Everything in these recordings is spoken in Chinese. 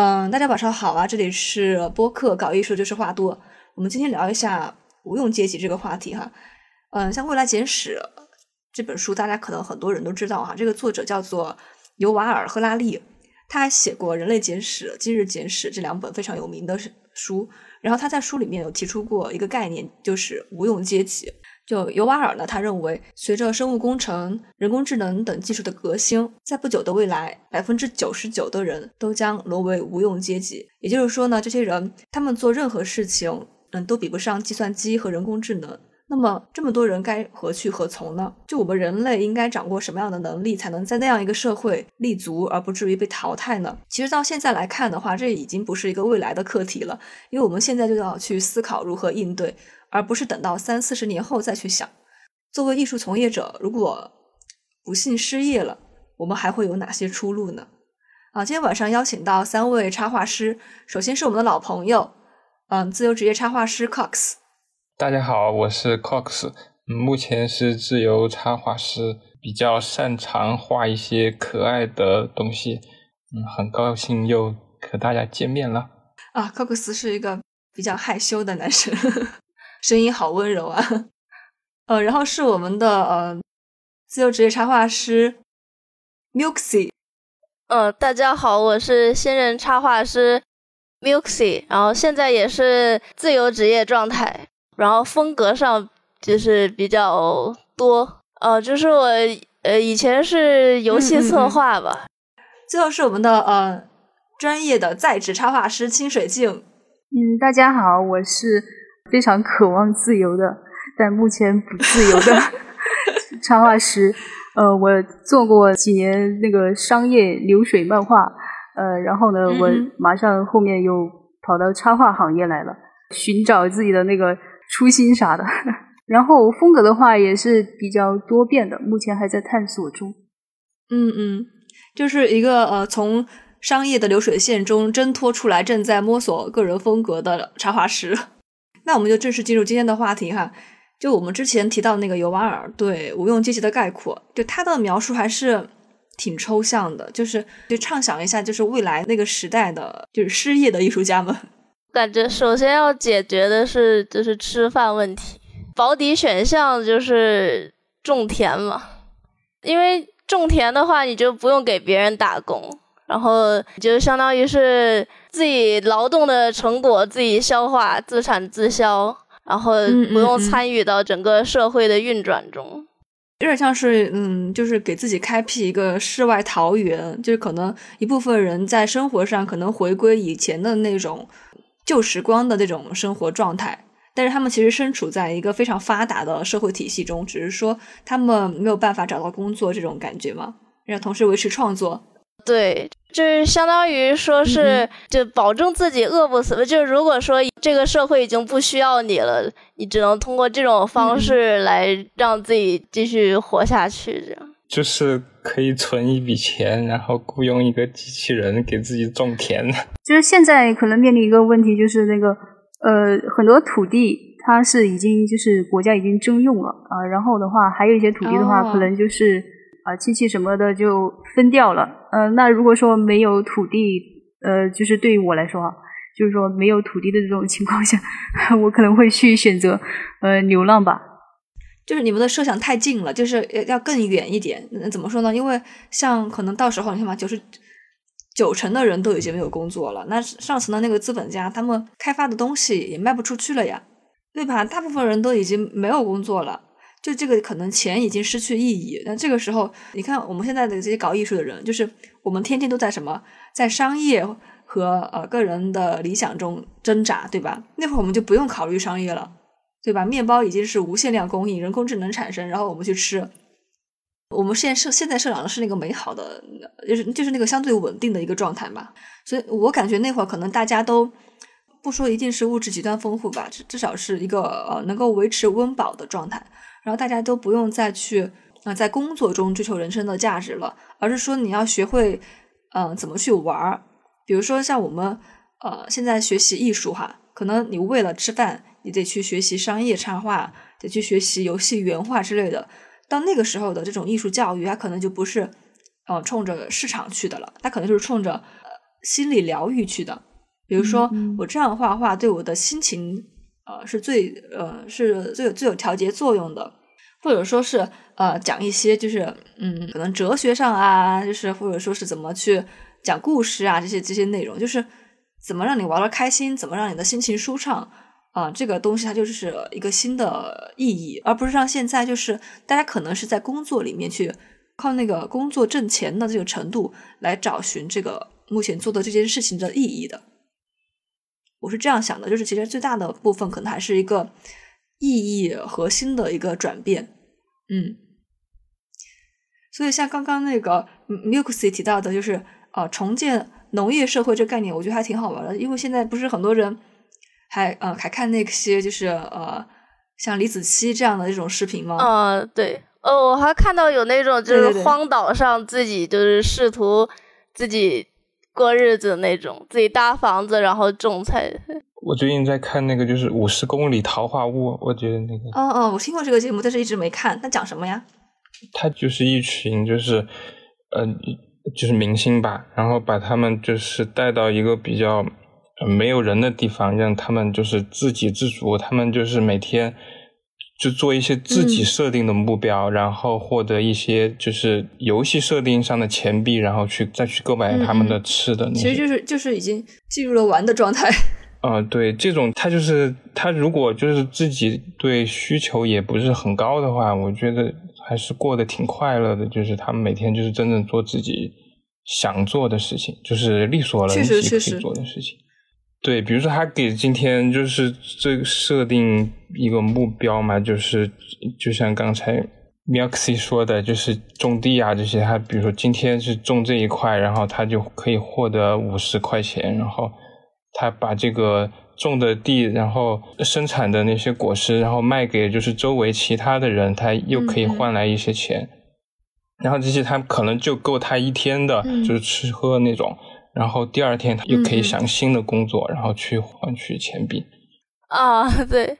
嗯，大家晚上好啊！这里是播客搞艺术就是话多。我们今天聊一下无用阶级这个话题哈。嗯，像《未来简史》这本书，大家可能很多人都知道哈。这个作者叫做尤瓦尔·赫拉利，他还写过《人类简史》《今日简史》这两本非常有名的书。然后他在书里面有提出过一个概念，就是无用阶级。就尤瓦尔呢，他认为，随着生物工程、人工智能等技术的革新，在不久的未来，百分之九十九的人都将沦为无用阶级。也就是说呢，这些人他们做任何事情，嗯，都比不上计算机和人工智能。那么，这么多人该何去何从呢？就我们人类应该掌握什么样的能力，才能在那样一个社会立足，而不至于被淘汰呢？其实到现在来看的话，这已经不是一个未来的课题了，因为我们现在就要去思考如何应对。而不是等到三四十年后再去想，作为艺术从业者，如果不幸失业了，我们还会有哪些出路呢？啊，今天晚上邀请到三位插画师，首先是我们的老朋友，嗯，自由职业插画师 Cox。大家好，我是 Cox，目前是自由插画师，比较擅长画一些可爱的东西，嗯，很高兴又和大家见面了。啊，Cox 是一个比较害羞的男生。声音好温柔啊，呃，然后是我们的呃自由职业插画师 Milky，呃，大家好，我是新人插画师 Milky，然后现在也是自由职业状态，然后风格上就是比较多，呃，就是我呃以前是游戏策划吧，最后是我们的呃专业的在职插画师清水镜，嗯，大家好，我是。非常渴望自由的，但目前不自由的 插画师。呃，我做过几年那个商业流水漫画，呃，然后呢，我马上后面又跑到插画行业来了，寻找自己的那个初心啥的。然后风格的话也是比较多变的，目前还在探索中。嗯嗯，就是一个呃，从商业的流水线中挣脱出来，正在摸索个人风格的插画师。那我们就正式进入今天的话题哈。就我们之前提到那个尤瓦尔对无用阶级的概括，就他的描述还是挺抽象的，就是就畅想一下，就是未来那个时代的，就是失业的艺术家们。感觉首先要解决的是就是吃饭问题，保底选项就是种田嘛，因为种田的话，你就不用给别人打工，然后就相当于是。自己劳动的成果自己消化，自产自销，然后不用参与到整个社会的运转中，有点像是嗯，就是给自己开辟一个世外桃源，就是可能一部分人在生活上可能回归以前的那种旧时光的那种生活状态，但是他们其实身处在一个非常发达的社会体系中，只是说他们没有办法找到工作这种感觉嘛，然后同时维持创作。对，就是相当于说是，就保证自己饿不死。就是如果说这个社会已经不需要你了，你只能通过这种方式来让自己继续活下去。这样就是可以存一笔钱，然后雇佣一个机器人给自己种田。就是现在可能面临一个问题，就是那个呃，很多土地它是已经就是国家已经征用了啊，然后的话还有一些土地的话，可能就是。啊，亲戚什么的就分掉了。呃，那如果说没有土地，呃，就是对于我来说啊，就是说没有土地的这种情况下，我可能会去选择呃流浪吧。就是你们的设想太近了，就是要更远一点。怎么说呢？因为像可能到时候你看嘛，九十九成的人都已经没有工作了，那上层的那个资本家他们开发的东西也卖不出去了呀，对吧？大部分人都已经没有工作了。就这个可能钱已经失去意义，那这个时候，你看我们现在的这些搞艺术的人，就是我们天天都在什么，在商业和呃个人的理想中挣扎，对吧？那会儿我们就不用考虑商业了，对吧？面包已经是无限量供应，人工智能产生，然后我们去吃。我们现设现在设想的是那个美好的，就是就是那个相对稳定的一个状态嘛。所以我感觉那会儿可能大家都不说一定是物质极端丰富吧，至至少是一个呃能够维持温饱的状态。然后大家都不用再去啊，在工作中追求人生的价值了，而是说你要学会嗯怎么去玩儿。比如说像我们呃现在学习艺术哈，可能你为了吃饭，你得去学习商业插画，得去学习游戏原画之类的。到那个时候的这种艺术教育，它可能就不是呃冲着市场去的了，它可能就是冲着呃心理疗愈去的。比如说，嗯嗯我这样画画对我的心情，呃，是最呃是最有最有调节作用的，或者说是呃讲一些就是嗯可能哲学上啊，就是或者说是怎么去讲故事啊这些这些内容，就是怎么让你玩的开心，怎么让你的心情舒畅啊、这个东西它就是一个新的意义，而不是像现在就是大家可能是在工作里面去靠那个工作挣钱的这个程度来找寻这个目前做的这件事情的意义的。我是这样想的，就是其实最大的部分可能还是一个意义核心的一个转变，嗯。所以像刚刚那个 Milksy 提到的，就是呃重建农业社会这个概念，我觉得还挺好玩的，因为现在不是很多人还呃还看那些就是呃像李子柒这样的这种视频吗？嗯，对，呃，我还看到有那种就是荒岛上自己就是试图自己过日子那种，自己搭房子然后种菜。我最近在看那个就是五十公里桃花坞，我觉得那个哦哦，我听过这个节目，但是一直没看。它讲什么呀？它就是一群就是呃就是明星吧，然后把他们就是带到一个比较、呃、没有人的地方，让他们就是自给自足，他们就是每天就做一些自己嗯设定的目标，然后获得一些就是游戏设定上的钱币，然后去再去购买他们的吃的。其实就是就是已经进入了玩的状态。啊、对，这种他就是他如果就是自己对需求也不是很高的话，我觉得还是过得挺快乐的。就是他们每天就是真正做自己想做的事情，就是力所能确及可以做的事情。对，比如说他给今天就是这个设定一个目标嘛，就是就像刚才 Milksy 说的，就是种地啊这些，他比如说今天是种这一块，然后他就可以获得五十块钱，然后他把这个种的地，然后生产的那些果实，然后卖给就是周围其他的人，他又可以换来一些钱，然后这些他可能就够他一天的，嗯就是吃喝那种。然后第二天他又可以想新的工作，然后去换取钱币。啊，对，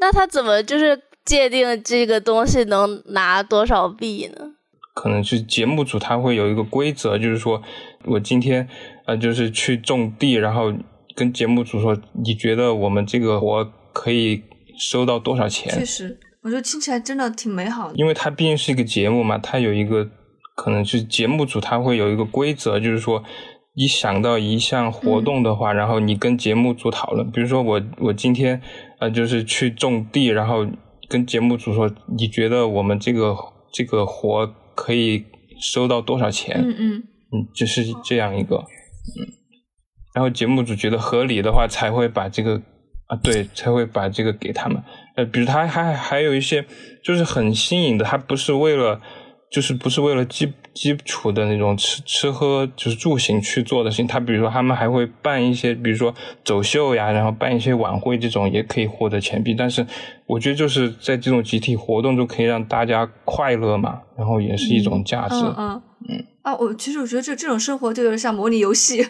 那他怎么就是界定这个东西能拿多少币呢？可能是节目组他会有一个规则，就是说我今天呃就是去种地，然后跟节目组说，你觉得我们这个活可以收到多少钱？确实，我觉得听起来真的挺美好的。因为它毕竟是一个节目嘛，它有一个可能是节目组它会有一个规则，就是说一想到一项活动的话，然后你跟节目组讨论，比如说我我今天呃就是去种地，然后跟节目组说，你觉得我们这个这个活可以收到多少钱？嗯嗯，嗯，就是这样一个，嗯，然后节目组觉得合理的话，才会把这个啊，对，才会把这个给他们。呃，比如他还还有一些就是很新颖的，他不是为了，就是不是为了基基础的那种吃吃喝就是住行去做的事情。他比如说他们还会办一些，比如说走秀呀，然后办一些晚会，这种也可以获得钱币。但是我觉得就是在这种集体活动中，可以让大家快乐嘛，然后也是一种价值。嗯嗯嗯啊，我其实我觉得这这种生活就有点像模拟游戏。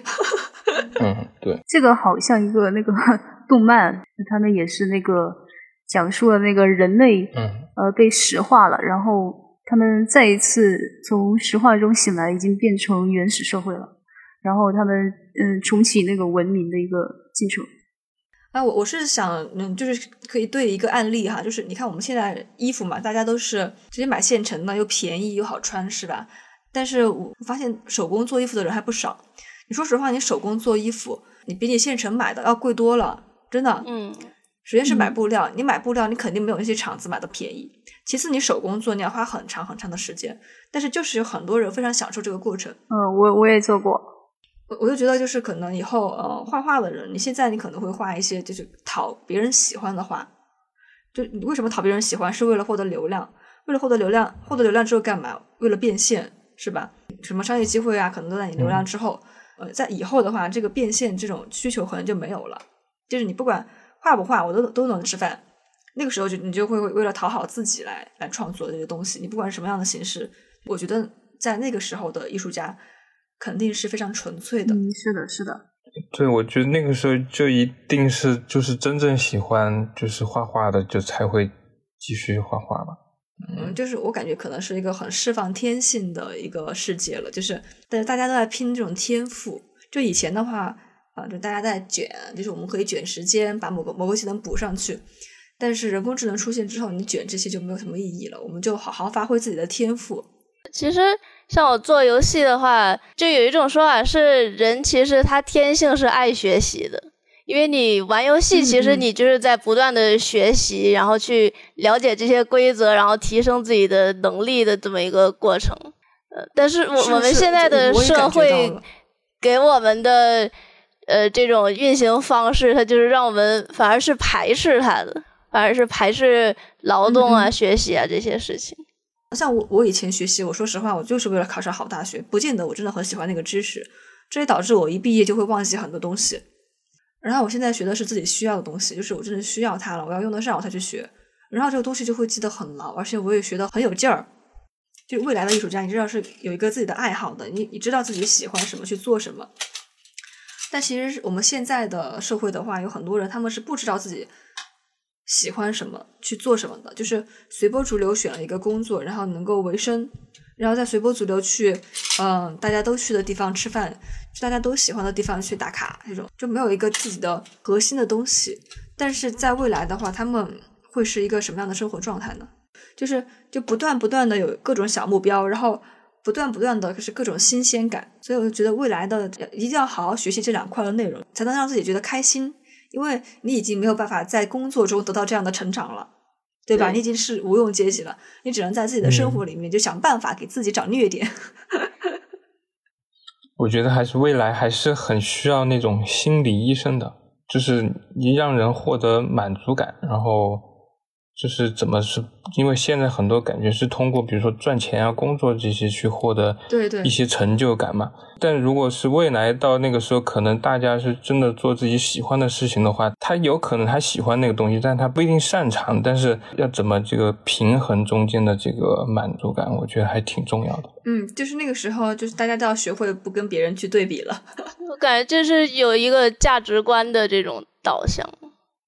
嗯，对。这个好像一个那个 动漫，他们也是那个讲述了那个人类嗯呃被石化了，然后他们再一次从石化中醒来，已经变成原始社会了，然后他们嗯重启那个文明的一个进程。啊，我我是想，嗯，就是可以对一个案例哈，就是你看我们现在衣服嘛，大家都是直接买现成的，又便宜又好穿，是吧？但是我发现手工做衣服的人还不少。你说实话，你手工做衣服，你比你现成买的要贵多了，真的。嗯，首先是买布料，你买布料，你肯定没有那些厂子买的便宜。其次，你手工做，你要花很长很长的时间。但是就是有很多人非常享受这个过程。嗯，我我也做过。我我就觉得，就是可能以后呃，画画的人，你现在你可能会画一些就是讨别人喜欢的画。就你为什么讨别人喜欢？是为了获得流量。为了获得流量，获得流量之后干嘛？为了变现，是吧？什么商业机会啊，可能都在你流量之后。呃，在以后的话，这个变现这种需求可能就没有了。就是你不管画不画，我都都能吃饭。那个时候就你就会为了讨好自己来来创作这些东西。你不管什么样的形式，我觉得在那个时候的艺术家肯定是非常纯粹的。嗯，是的，是的。对，我觉得那个时候就一定是就是真正喜欢就是画画的，就才会继续画画吧。嗯，就是我感觉可能是一个很释放天性的一个世界了，就是但是大家都在拼这种天赋，就以前的话，啊，就大家在卷，就是我们可以卷时间，把某个某个技能补上去。但是人工智能出现之后，你卷这些就没有什么意义了。我们就好好发挥自己的天赋。其实像我做游戏的话，就有一种说法是，人其实他天性是爱学习的，因为你玩游戏，其实你就是在不断的学习，然后去了解这些规则，然后提升自己的能力的这么一个过程。呃，但是我我们现在的社会给我们的呃这种运行方式，它就是让我们反而是排斥它的。反而是排斥劳动啊、学习啊这些事情。像我，我以前学习，我说实话，我就是为了考上好大学，不见得我真的很喜欢那个知识。这也导致我一毕业就会忘记很多东西。然后我现在学的是自己需要的东西，就是我真的需要它了，我要用得上我才去学。然后这个东西就会记得很牢，而且我也学得很有劲儿。就未来的艺术家，你知道是有一个自己的爱好的，你你知道自己喜欢什么去做什么。但其实我们现在的社会的话，有很多人他们是不知道自己。喜欢什么去做什么的，就是随波逐流选了一个工作，然后能够维生，然后再随波逐流去，嗯，大家都去的地方吃饭，去大家都喜欢的地方去打卡，这种就没有一个自己的核心的东西。但是在未来的话，他们会是一个什么样的生活状态呢？就是就不断不断的有各种小目标，然后不断不断的是各种新鲜感。所以我就觉得未来的一定要好好学习这两块的内容，才能让自己觉得开心。因为你已经没有办法在工作中得到这样的成长了，对吧？你已经是无用阶级了，你只能在自己的生活里面就想办法给自己找虐点。我觉得还是未来还是很需要那种心理医生的，就是你让人获得满足感，然后。就是怎么是，因为现在很多感觉是通过，比如说赚钱啊、工作这些去获得对对一些成就感嘛。但如果是未来到那个时候，可能大家是真的做自己喜欢的事情的话，他有可能他喜欢那个东西，但他不一定擅长。但是要怎么这个平衡中间的这个满足感，我觉得还挺重要的。嗯，就是那个时候，就是大家都要学会不跟别人去对比了。我感觉就是有一个价值观的这种导向。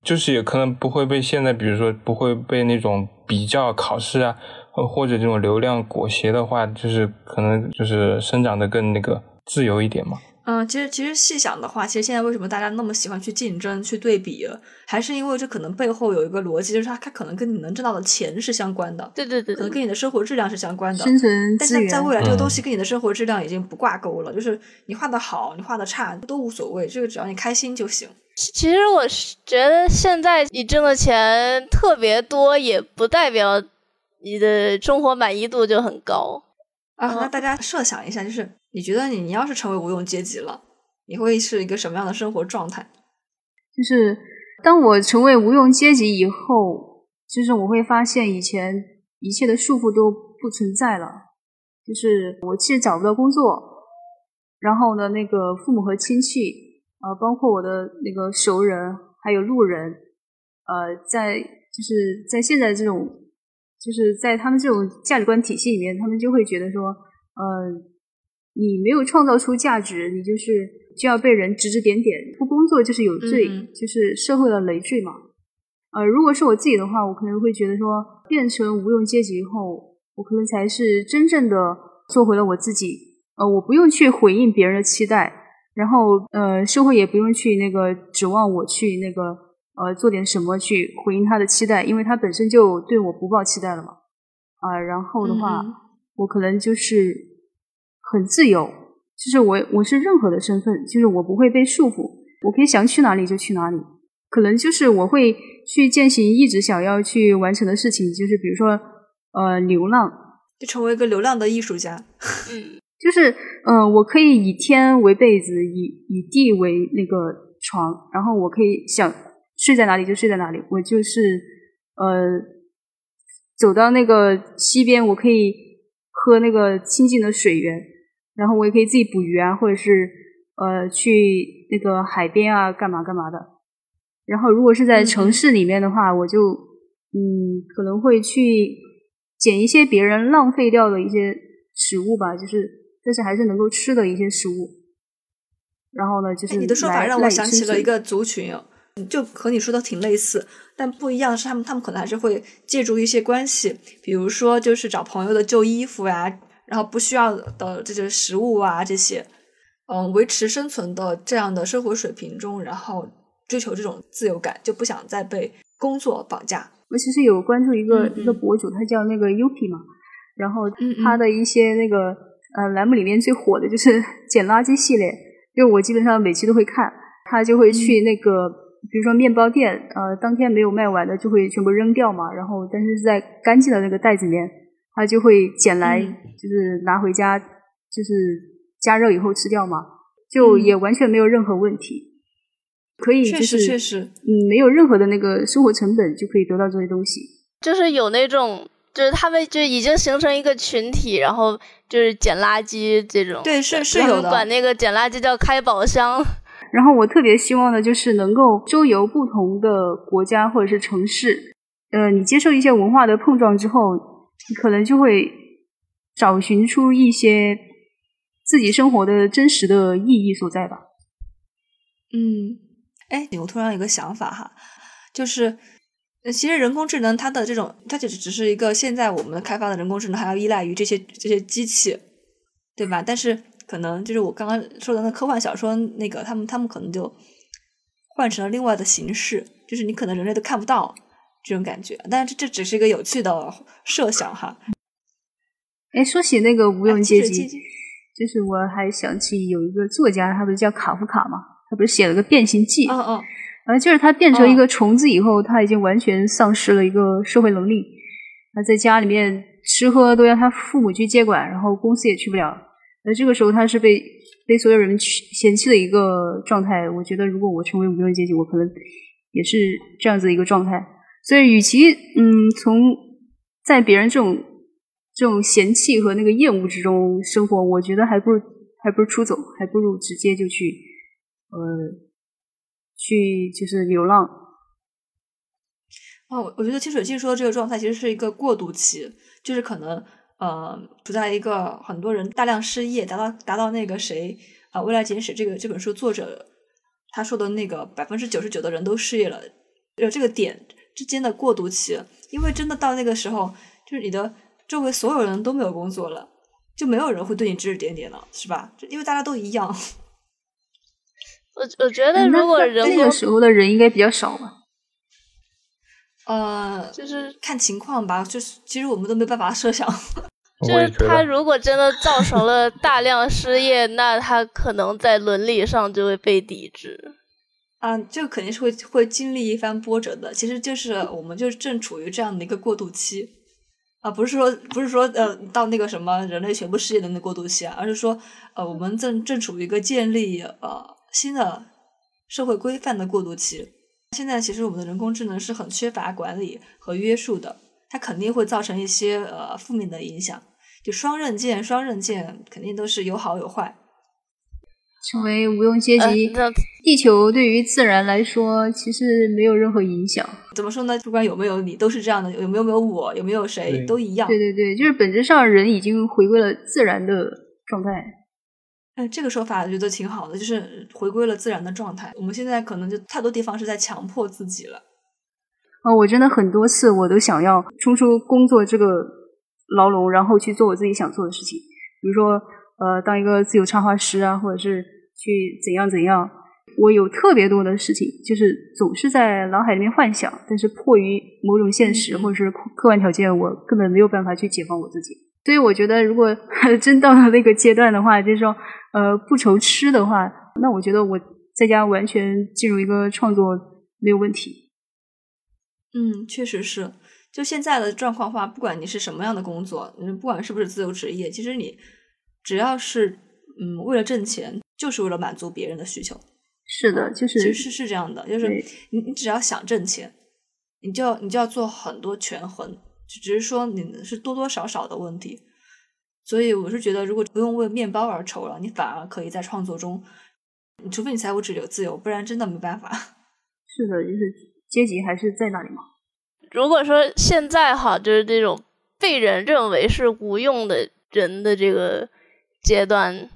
就是也可能不会被现在，比如说不会被那种比较考试啊，或者这种流量裹挟的话，就是可能就是生长的更那个自由一点嘛。嗯，其实其实细想的话，其实现在为什么大家那么喜欢去竞争、去对比，还是因为这可能背后有一个逻辑，就是它它可能跟你能挣到的钱是相关的。对对对，可能跟你的生活质量是相关的。生存但是在未来，这个东西跟你的生活质量已经不挂钩了，就是你画的好，你画的差都无所谓，这个只要你开心就行。其实我是觉得现在你挣的钱特别多，也不代表你的生活满意度就很高啊。那大家设想一下，就是你觉得你你要是成为无用阶级了，你会是一个什么样的生活状态？就是当我成为无用阶级以后，就是我会发现以前一切的束缚都不存在了。就是我其实找不到工作，然后呢，那个父母和亲戚。呃，包括我的那个熟人，还有路人，呃，在就是在现在这种，就是在他们这种价值观体系里面，他们就会觉得说，呃，你没有创造出价值，你就是就要被人指指点点，不工作就是有罪，就是社会的累赘嘛。呃，如果是我自己的话，我可能会觉得说，变成无用阶级以后，我可能才是真正的做回了我自己。呃，我不用去回应别人的期待。然后，呃，社会也不用去那个指望我去那个呃做点什么去回应他的期待，因为他本身就对我不抱期待了嘛。啊，然后的话，我可能就是很自由，就是我我是任何的身份，就是我不会被束缚，我可以想去哪里就去哪里。可能就是我会去践行一直想要去完成的事情，就是比如说呃流浪，就成为一个流浪的艺术家。嗯。就是，嗯，我可以以天为被子，以以地为那个床，然后我可以想睡在哪里就睡在哪里。我就是，呃，走到那个溪边，我可以喝那个清净的水源，然后我也可以自己捕鱼啊，或者是呃去那个海边啊，干嘛干嘛的。然后如果是在城市里面的话，我就嗯可能会去捡一些别人浪费掉的一些食物吧，就是。但是还是能够吃的一些食物，然后呢，就是你的说法让我想起了一个族群，就和你说的挺类似，但不一样的是，他们他们可能还是会借助一些关系，比如说就是找朋友的旧衣服呀，然后不需要的这些食物啊这些，嗯维持生存的这样的生活水平中，然后追求这种自由感，就不想再被工作绑架。我其实有关注一个、嗯嗯。一个博主，他叫那个 Yuki 嘛，然后他的一些那个呃栏目里面最火的就是 捡垃圾系列，就我基本上每期都会看，他就会去那个、比如说面包店，呃，当天没有卖完的就会全部扔掉嘛，然后但是是在干净的那个袋子里面，他就会捡来，嗯就是拿回家，就是加热以后吃掉嘛，就嗯也完全没有任何问题。可以确就是实确实，嗯，没有任何的那个生活成本就可以得到这些东西。就是有那种，就是他们就已经形成一个群体，然后就是捡垃圾这种。对是是有的管那个捡垃圾叫开宝箱。然后我特别希望的就是能够周游不同的国家或者是城市，呃，你接受一些文化的碰撞之后，你可能就会找寻出一些自己生活的真实的意义所在吧。嗯，哎，我突然有个想法哈，就是。其实人工智能它的这种，它就只是一个现在我们开发的人工智能，还要依赖于这些这些机器，对吧？但是可能就是我刚刚说的那科幻小说那个，他们他们可能就换成了另外的形式，就是你可能人类都看不到这种感觉。但是这这只是一个有趣的设想哈。哎，说起那个无用哎阶级，就是我还想起有一个作家，他不是叫卡夫卡嘛？他不是写了个《变形记》嗯嗯呃，就是他变成一哦个虫子以后，他已经完全丧失了一个社会能力。他在家里面吃喝都要他父母去接管，然后公司也去不了。那这个时候他是被被所有人去嫌弃的一个状态。我觉得如果我成为无用阶级，我可能也是这样子的一个状态。所以，与其嗯从在别人这种这种嫌弃和那个厌恶之中生活，我觉得还不如还不如出走，还不如直接就去呃。去就是流浪，哦，我我觉得清水镜说的这个状态其实是一个过渡期，就是可能呃处在一个很多人大量失业，达到达到那个谁啊、呃《未来简史》这个这本书作者他说的那个百分之九十九的人都失业了，有这个点之间的过渡期，因为真的到那个时候，就是你的周围所有人都没有工作了，就没有人会对你指指点点了，是吧？因为大家都一样。我我觉得如果那个时候的人应该比较少吧，呃，就是看情况吧，就是其实我们都没办法设想。就是他如果真的造成了大量失业，那他可能在伦理上就会被抵制。啊，这个肯定是会会经历一番波折的。其实就是我们就正处于这样的一个过渡期啊，不是说不是说呃到那个什么人类全部失业的那个过渡期啊，而是说呃我们正正处于一个建立呃新的社会规范的过渡期。现在其实我们的人工智能是很缺乏管理和约束的，它肯定会造成一些呃负面的影响。就双刃剑，双刃剑肯定都是有好有坏。成为无用阶呃级，那地球对于自然来说其实没有任何影响。怎么说呢？不管有没有你，都是这样的。有没有没有我，有没有谁，都一样。对对对，就是本质上人已经回归了自然的状态。哎，这个说法我觉得挺好的，就是回归了自然的状态。我们现在可能就太多地方是在强迫自己了。啊、我真的很多次我都想要冲出工作这个牢笼，然后去做我自己想做的事情，比如说呃，当一个自由插画师啊，或者是去怎样怎样。我有特别多的事情，就是总是在脑海里面幻想，但是迫于某种现实或者是客客观条件，我根本没有办法去解放我自己。所以我觉得，如果 真到了那个阶段的话，就是说，呃，不愁吃的话，那我觉得我在家完全进入一个创作没有问题。嗯，确实是。就现在的状况话，不管你是什么样的工作，嗯，不管是不是自由职业，其实你只要是嗯为了挣钱，就是为了满足别人的需求。是的，就是其实是是这样的，就是你你只要想挣钱，你就要你就要做很多权衡，只是说你是多多少少的问题。所以我是觉得，如果不用为面包而愁了，你反而可以在创作中，除非你财务自由自由，不然真的没办法。是的，就是阶级还是在那里嘛。如果说现在哈，就是这种被人认为是无用的人的这个阶段，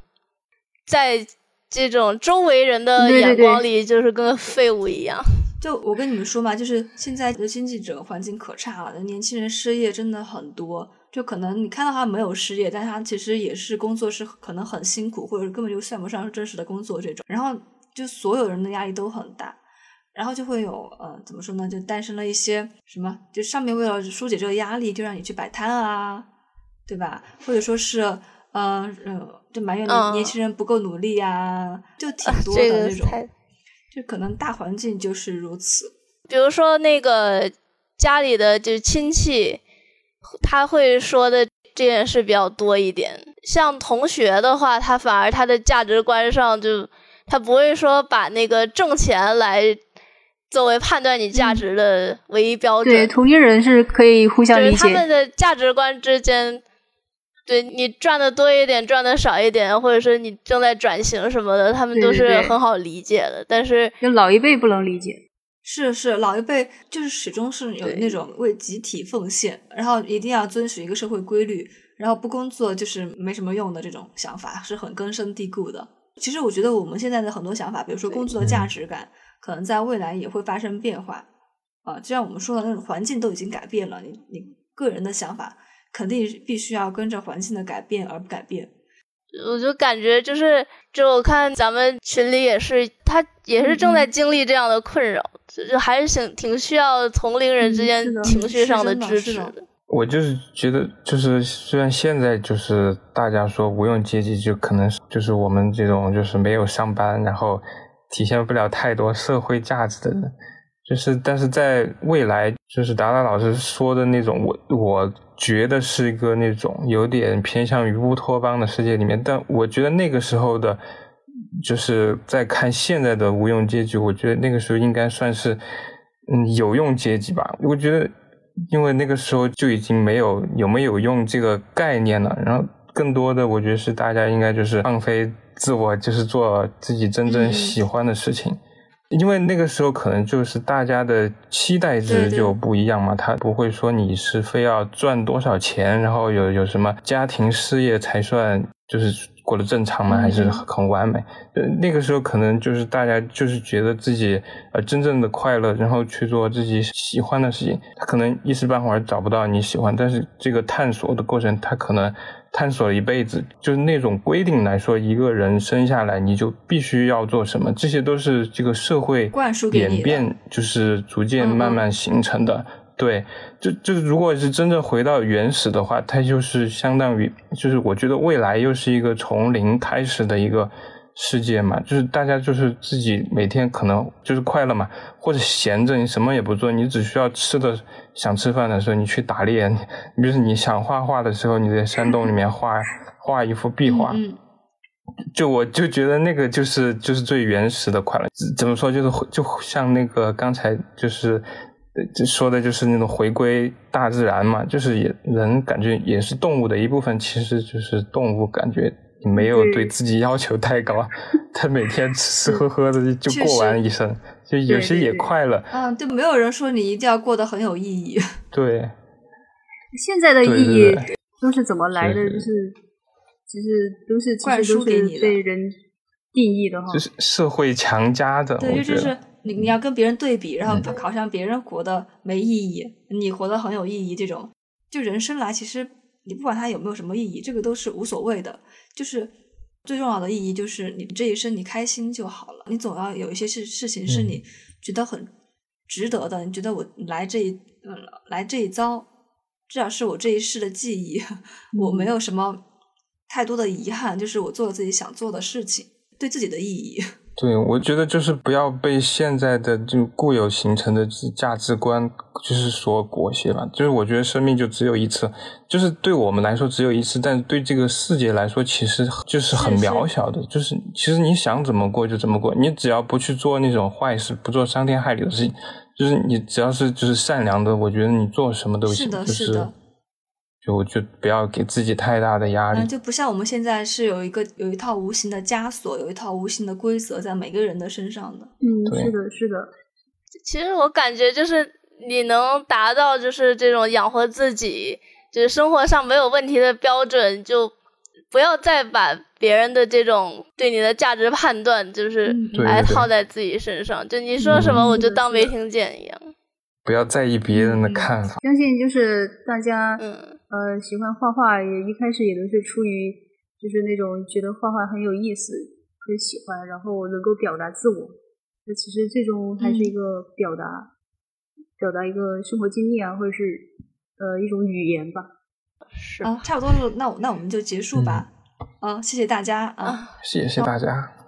在这种周围人的眼光里，就是跟废物一样。就我跟你们说嘛，就是现在的经济整个环境可差了，年轻人失业真的很多，就可能你看到他没有失业，但他其实也是工作是可能很辛苦，或者根本就算不上是真实的工作这种。然后就所有人的压力都很大，然后就会有呃怎么说呢？就诞生了一些什么？就上面为了疏解这个压力，就让你去摆摊啊，对吧？或者说是呃呃，就埋怨年年轻人不够努力呀，就挺多的那种。就可能大环境就是如此。比如说那个家里的就是亲戚。他会说的这件事比较多一点，像同学的话，他反而他的价值观上就他不会说把那个挣钱来作为判断你价值的唯一标准。对，同龄人是可以互相理解。他们的价值观之间，对你赚的多一点，赚的少一点，或者是你正在转型什么的，他们都是很好理解的。但是就老一辈不能理解。是是，老一辈就是始终是有那种为集体奉献，然后一定要遵循一个社会规律，然后不工作就是没什么用的这种想法是很根深蒂固的。其实我觉得我们现在的很多想法，比如说工作的价值感，可能在未来也会发生变化啊。就像我们说的那种环境都已经改变了，你你个人的想法肯定必须要跟着环境的改变而不改变。我就感觉就是，就我看咱们群里也是，他也是正在经历这样的困扰。就还是挺挺需要同龄人之间情绪上的支持的。我就是觉得，就是虽然现在就是大家说无用阶级，就可能就是我们这种就是没有上班，然后体现不了太多社会价值的人，就是但是在未来，就是达达老师说的那种，我我觉得是一个那种有点偏向于乌托邦的世界里面，但我觉得那个时候的。就是在看现在的无用阶级，我觉得那个时候应该算是嗯有用阶级吧。我觉得，因为那个时候就已经没有有没有用这个概念了。然后更多的，我觉得是大家应该就是放飞自我，就是做自己真正喜欢的事情。因为那个时候可能就是大家的期待值就不一样嘛，他不会说你是非要赚多少钱，然后有有什么家庭事业才算就是。过得正常吗？还是很完美？呃，那个时候可能就是大家就是觉得自己呃真正的快乐，然后去做自己喜欢的事情。他可能一时半会儿找不到你喜欢，但是这个探索的过程，他可能探索了一辈子。就是那种规定来说，一个人生下来你就必须要做什么，这些都是这个社会演变，就是逐渐慢慢形成的。对，就就是如果是真正回到原始的话，它就是相当于，就是我觉得未来又是一个从零开始的一个世界嘛，就是大家就是自己每天可能就是快乐嘛，或者闲着你什么也不做，你只需要吃的想吃饭的时候你去打猎，你就是你想画画的时候你在山洞里面画画一幅壁画，就我就觉得那个就是就是最原始的快乐，怎么说就是就像那个刚才就是。就说的就是那种回归大自然嘛，就是也人感觉也是动物的一部分，其实就是动物感觉没有对自己要求太高，他每天吃吃喝喝的就过完一生，就有些也快乐。嗯，对，没有人说你一定要过得很有意义。对，现在的意义都是怎么来的？就是其实都是灌输给你被人定义的哈，就是社会强加的。对，就是。你你要跟别人对比，然后考上别人活的没意义，你活的很有意义。这种就人生来，其实你不管它有没有什么意义，这个都是无所谓的。就是最重要的意义，就是你这一生你开心就好了。你总要有一些事事情是你觉得很值得的。你觉得我来这一嗯来这一遭，至少是我这一世的记忆，我没有什么太多的遗憾，就是我做了自己想做的事情，对自己的意义。对，我觉得就是不要被现在的就固有形成的价值观就是所裹挟吧。就是我觉得生命就只有一次，就是对我们来说只有一次，但是对这个世界来说其实就是很渺小的。就是其实你想怎么过就怎么过，你只要不去做那种坏事，不做伤天害理的事情，就是你只要是就是善良的，我觉得你做什么都行。是的，是的。就就就不要给自己太大的压力，就不像我们现在是有一个有一套无形的枷锁，有一套无形的规则在每个人的身上的。嗯，是的，是的。其实我感觉就是你能达到就是这种养活自己，就是生活上没有问题的标准，就不要再把别人的这种对你的价值判断，就是来套在自己身上。就你说什么我就当没听见一样。不要在意别人的看法。相信就是大家，嗯呃，喜欢画画也一开始也都是出于就是那种觉得画画很有意思，很喜欢，然后能够表达自我。那其实最终还是一个表达，表达一个生活经历啊，或者是呃一种语言吧。是啊，差不多了，那我那我们就结束吧。啊，谢谢大家啊。啊。谢谢大家。